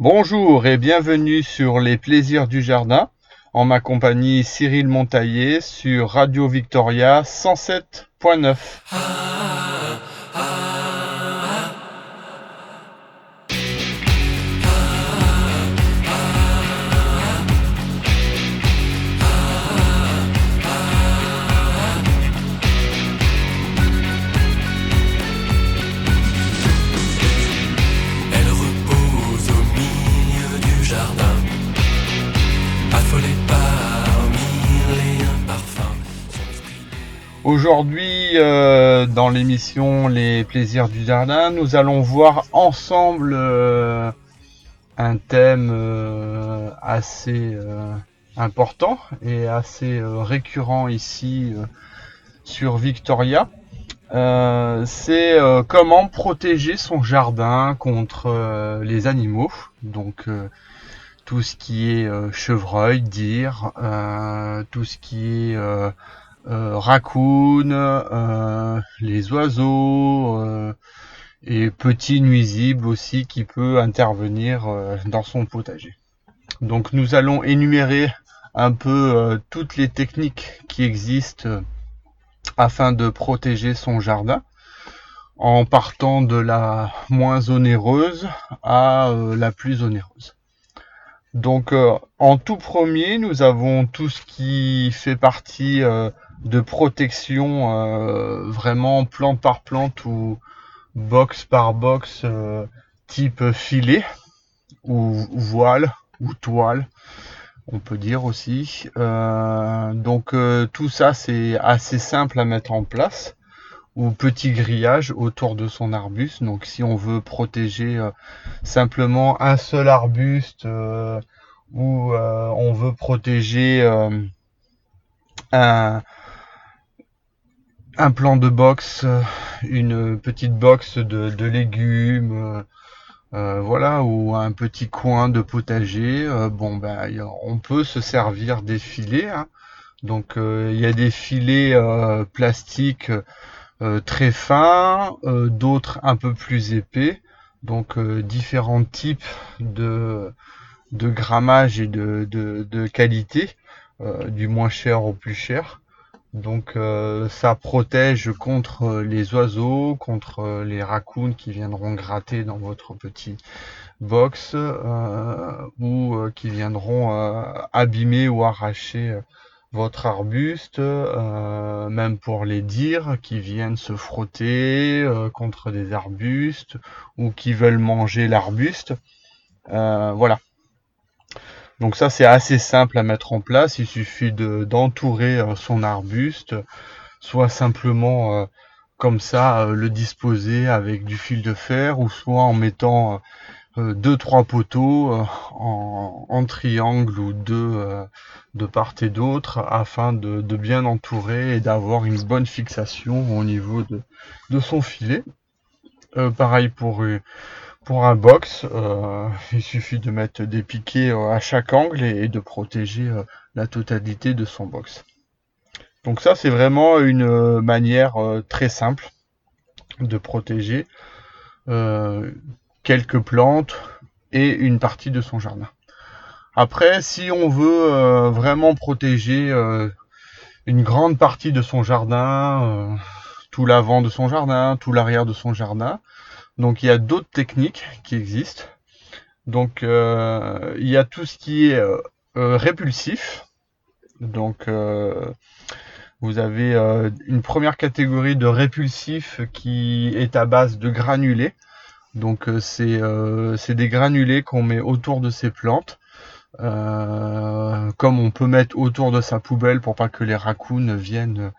Bonjour et bienvenue sur les plaisirs du jardin en ma compagnie Cyril Montaillé sur Radio Victoria 107.9. Elle Aujourd'hui, euh, dans l'émission Les plaisirs du jardin, nous allons voir ensemble euh, un thème euh, assez important et assez récurrent ici sur Victoria. C'est comment protéger son jardin contre les animaux, donc tout ce qui est chevreuil, euh, tout ce qui est raccoon, euh, les oiseaux euh, et petits nuisibles aussi qui peut intervenir euh, dans son potager. Donc nous allons énumérer un peu euh, toutes les techniques qui existent euh, afin de protéger son jardin en partant de la moins onéreuse à euh, la plus onéreuse. Donc euh, en tout premier, nous avons tout ce qui fait partie euh, de protection euh, vraiment plante par plante ou box par box euh, type filet ou voile ou toile on peut dire aussi. Euh, donc tout ça c'est assez simple à mettre en place ou petit grillage autour de son arbuste. Donc si on veut protéger simplement un seul arbuste ou on veut protéger un, un plan de box, euh, une petite box de, légumes, euh, euh, voilà, ou un petit coin de potager, bon ben on peut se servir des filets. hein. Donc il y a des filets plastiques très fins, d'autres un peu plus épais. Donc différents types de, de grammage et de, de, qualité, du moins cher au plus cher. Donc euh, ça protège contre euh, les oiseaux, contre euh, les raccoons qui viendront gratter dans votre petit box ou qui viendront abîmer ou arracher votre arbuste, même pour les dires qui viennent se frotter contre des arbustes ou qui veulent manger l'arbuste. Voilà. Donc ça c'est assez simple à mettre en place, il suffit de d'entourer euh, son arbuste, soit simplement euh, comme ça euh, le disposer avec du fil de fer, ou soit en mettant euh, deux trois poteaux en, en triangle ou deux de part et d'autre afin de, bien entourer et d'avoir une bonne fixation au niveau de, de son filet. Pareil pour pour un box, euh, il suffit de mettre des piquets euh, à chaque angle et, de protéger euh, la totalité de son box. Donc ça, c'est vraiment une manière très simple de protéger quelques plantes et une partie de son jardin. Après, si on veut vraiment protéger une grande partie de son jardin, tout l'avant de son jardin, tout l'arrière de son jardin, donc il y a d'autres techniques qui existent. Donc euh, il y a tout ce qui est euh, euh, répulsif. Donc vous avez une première catégorie de répulsif qui est à base de granulés. Donc c'est des granulés qu'on met autour de ces plantes. Comme on peut mettre autour de sa poubelle pour pas que les raccoons viennent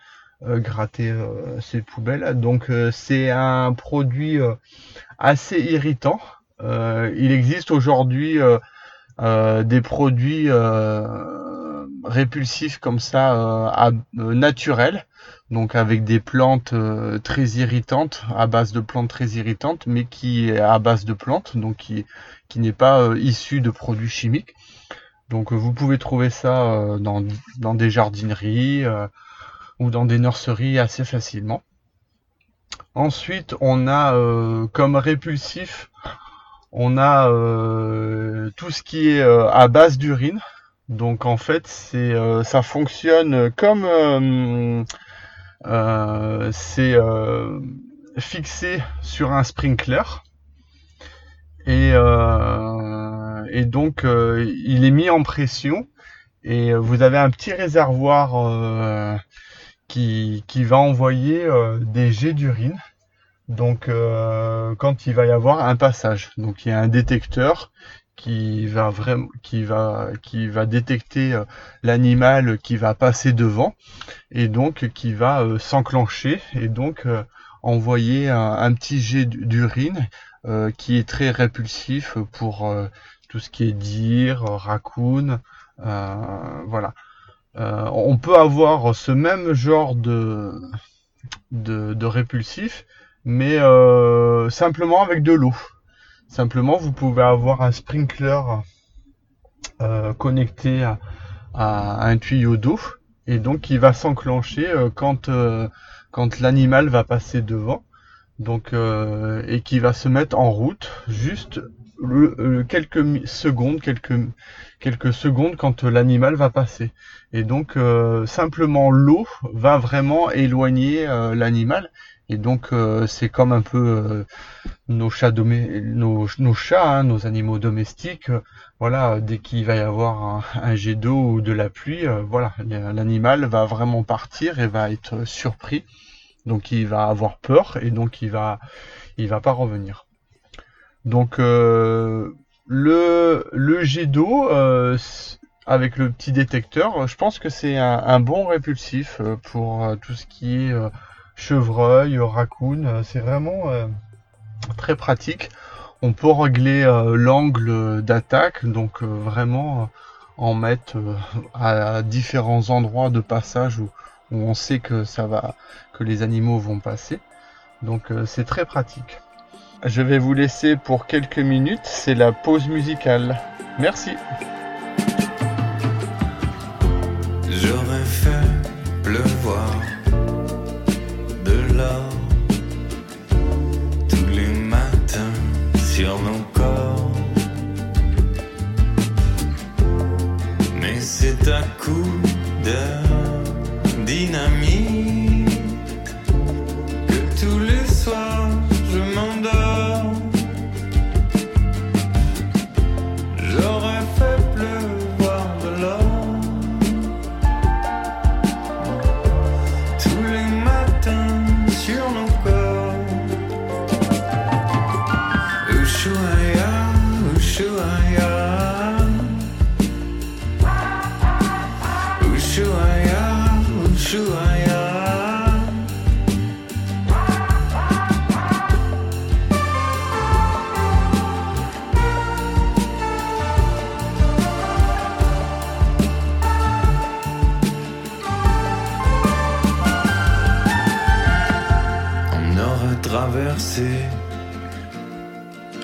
gratter euh, ces poubelles. Donc euh, c'est un produit euh, assez irritant. Euh, il existe aujourd'hui euh, euh, des produits euh, répulsifs comme ça, euh, à- euh, naturels, donc avec des plantes euh, très irritantes, à base de plantes très irritantes, mais qui est à base de plantes, donc qui, qui n'est pas euh, issu de produits chimiques. Donc euh, vous pouvez trouver ça euh, dans, dans des jardineries euh, ou dans des nurseries assez facilement. Ensuite, on a euh, comme répulsif, on a euh, tout ce qui est euh, à base d'urine. Donc en fait, c'est euh, ça fonctionne comme euh, euh, c'est fixé sur un sprinkler et, et donc il est mis en pression et vous avez un petit réservoir qui, va envoyer euh, des jets d'urine. Donc euh, quand il va y avoir un passage, donc il y a un détecteur qui va vraiment détecter euh, l'animal qui va passer devant et donc qui va s'enclencher et donc envoyer un, petit jet d'urine qui est très répulsif pour tout ce qui est dire, raccoon, voilà. Euh, on peut avoir ce même genre de de, répulsif, mais euh, simplement avec de l'eau. Simplement, vous pouvez avoir un sprinkler euh, connecté à, à un tuyau d'eau et donc il va s'enclencher quand quand l'animal va passer devant. Donc euh, et qui va se mettre en route juste le- quelques secondes, quelques quelques secondes quand l'animal va passer. Et donc euh, simplement l'eau va vraiment éloigner euh, l'animal. Et donc euh, c'est comme un peu euh, nos chats nos, nos chats, hein, nos animaux domestiques. euh, voilà, euh, dès qu'il va y avoir un, un jet d'eau ou de la pluie, euh, voilà, l'animal va vraiment partir et va être surpris. Donc il va avoir peur et donc il va il va pas revenir. Donc euh, le le jet d'eau euh, avec le petit détecteur, euh, je pense que c'est un, bon répulsif pour tout ce qui est chevreuil, raccoon. C'est vraiment très pratique. On peut régler l'angle d'attaque, donc vraiment en mettre à différents endroits de passage où, on sait que ça va, que les animaux vont passer. Donc euh, c'est très pratique. Je vais vous laisser pour quelques minutes, c'est la pause musicale. Merci. J'aurais fait pleuvoir de l'or tous les matins sur nos corps. Mais c'est à coup de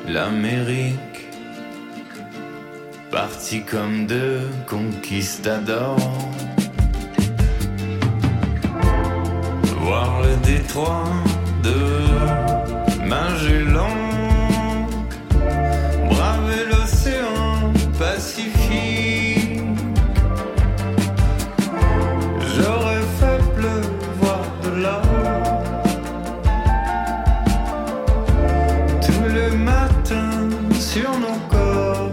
l'Amérique, parti comme deux conquistadors. Détroit de Magellan, braver l'océan Pacifique. J'aurais fait pleuvoir de l'or. tous les matins sur nos corps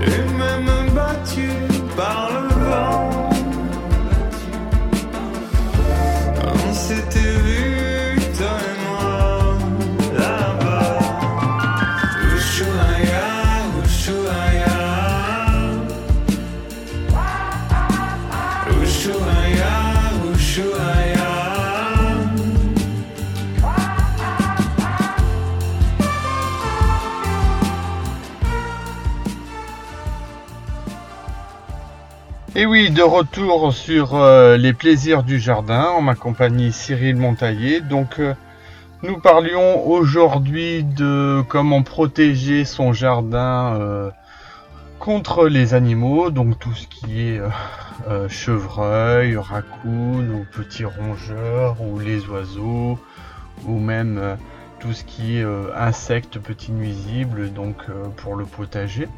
et même battu par le Et oui, de retour sur euh, les plaisirs du jardin en ma compagnie Cyril Montaillé. Donc euh, nous parlions aujourd'hui de comment protéger son jardin euh, contre les animaux, donc tout ce qui est chevreuil, raccoon ou petits rongeurs ou les oiseaux ou même tout ce qui est insectes, petits nuisibles, donc pour le potager.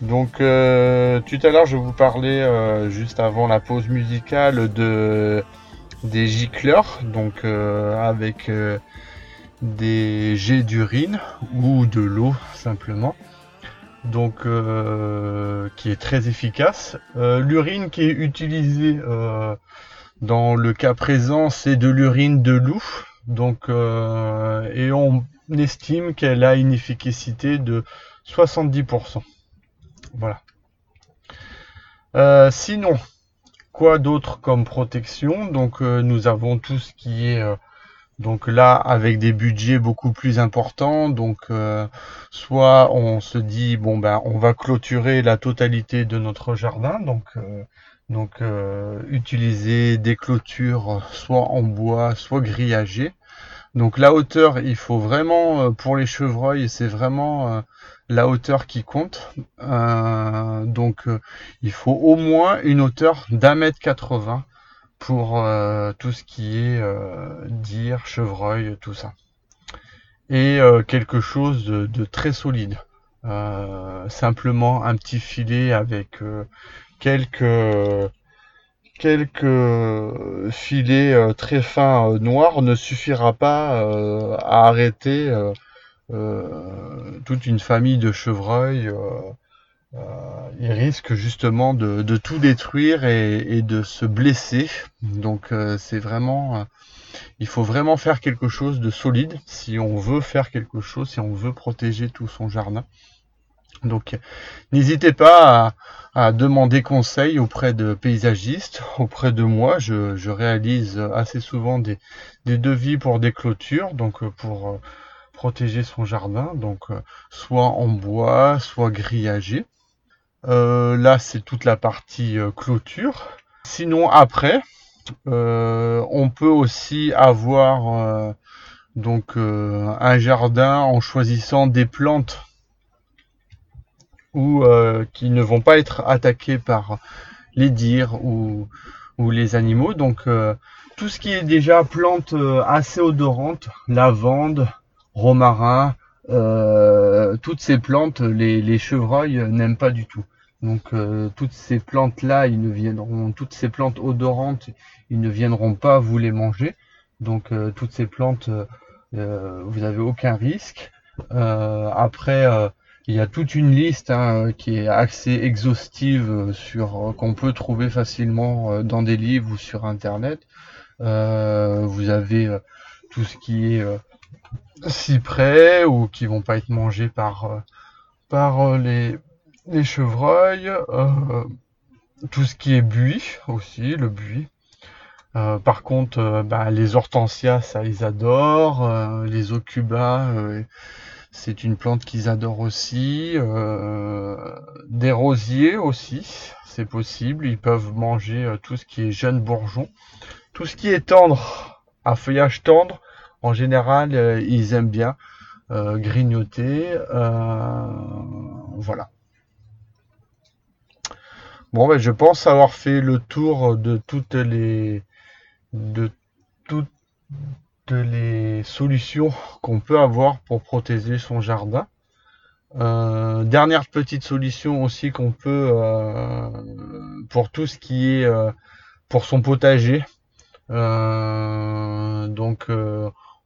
Donc tout à l'heure je vous parlais juste avant la pause musicale de des gicleurs, donc avec des jets d'urine ou de l'eau simplement donc euh, qui est très efficace. Euh, l'urine qui est utilisée euh, dans le cas présent, c'est de l'urine de loup. Donc, et on estime qu'elle a une efficacité de 70%. Voilà. sinon, quoi d'autre comme protection? Donc, nous avons tout ce qui est donc là, avec des budgets beaucoup plus importants, donc euh, soit on se dit bon ben on va clôturer la totalité de notre jardin, donc euh, donc euh, utiliser des clôtures soit en bois, soit grillagées. Donc la hauteur, il faut vraiment pour les chevreuils, c'est vraiment la hauteur qui compte. donc il faut au moins une hauteur d'un mètre 80 pour euh, tout ce qui est euh, dire, chevreuil, tout ça. Et euh, quelque chose de, très solide. simplement un petit filet avec quelques quelques filets très fins noirs ne suffira pas à arrêter toute une famille de chevreuils euh, il risque justement de, tout détruire et, de se blesser. Donc euh, c'est vraiment, euh, il faut vraiment faire quelque chose de solide si on veut faire quelque chose, si on veut protéger tout son jardin. Donc n'hésitez pas à, demander conseil auprès de paysagistes, auprès de moi. Je, réalise assez souvent des, des, devis pour des clôtures, donc pour protéger son jardin, donc soit en bois, soit grillagé. Euh, là, c'est toute la partie euh, clôture. Sinon, après, euh, on peut aussi avoir donc un jardin en choisissant des plantes ou qui ne vont pas être attaquées par les dires ou, ou les animaux. Donc tout ce qui est déjà plantes assez odorantes, lavande, romarin, euh, toutes ces plantes, les, chevreuils n'aiment pas du tout. Donc euh, toutes ces plantes là, ils ne viendront, toutes ces plantes odorantes, ils ne viendront pas vous les manger. Donc euh, toutes ces plantes, vous n'avez aucun risque. après, il y a toute une liste hein, qui est assez exhaustive sur qu'on peut trouver facilement dans des livres ou sur internet. vous avez tout ce qui est cyprès ou qui vont pas être mangés par, euh, euh, les, chevreuils. Euh, tout ce qui est buis aussi, le buis. par contre, bah, les hortensias, ça ils adorent. les ocubas, c'est une plante qu'ils adorent aussi. des rosiers aussi, c'est possible. Ils peuvent manger tout ce qui est jeune bourgeon. Tout ce qui est tendre, à feuillage tendre, en général, euh, ils aiment bien euh, grignoter. Euh, voilà. Bon, ben, je pense avoir fait le tour de toutes les de toutes les solutions qu'on peut avoir pour protéger son jardin. dernière petite solution aussi qu'on peut pour tout ce qui est pour son potager. donc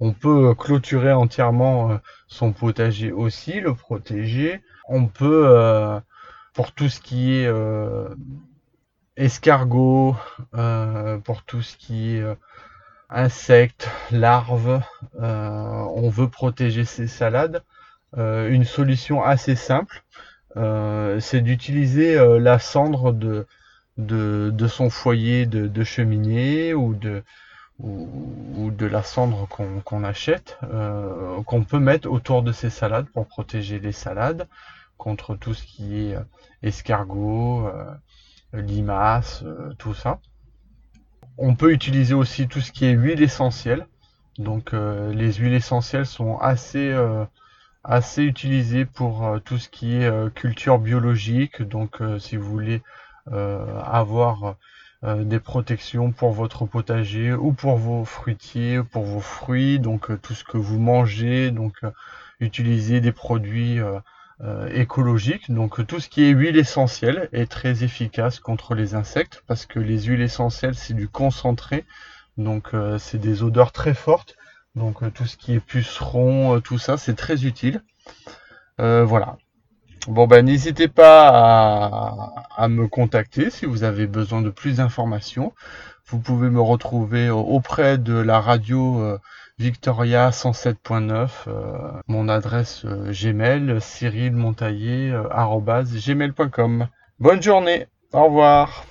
on peut clôturer entièrement euh, son potager aussi, le protéger. On peut, euh, pour tout ce qui est euh, escargot, pour tout ce qui est insectes, larves, on veut protéger ses salades. une solution assez simple, c'est d'utiliser la cendre de, son foyer de cheminée ou de, ou, de la cendre qu'on achète, euh, qu'on peut mettre autour de ces salades pour protéger les salades contre tout ce qui est euh, escargot, euh, limaces, tout ça. On peut utiliser aussi tout ce qui est huile essentielle. Donc les huiles essentielles sont assez assez utilisées pour tout ce qui est culture biologique. Donc si vous voulez avoir euh, des protections pour votre potager ou pour vos fruitiers, pour vos fruits, donc euh, tout ce que vous mangez, donc euh, utiliser des produits écologiques, donc tout ce qui est huile essentielle est très efficace contre les insectes parce que les huiles essentielles c'est du concentré, donc c'est des odeurs très fortes, donc tout ce qui est puceron, tout ça c'est très utile. voilà, Bon ben n'hésitez pas à, me contacter si vous avez besoin de plus d'informations. Vous pouvez me retrouver auprès de la radio euh, Victoria 107.9, euh, mon adresse euh, Gmail cyrilmontaillé@gmail.com. Bonne journée, au revoir.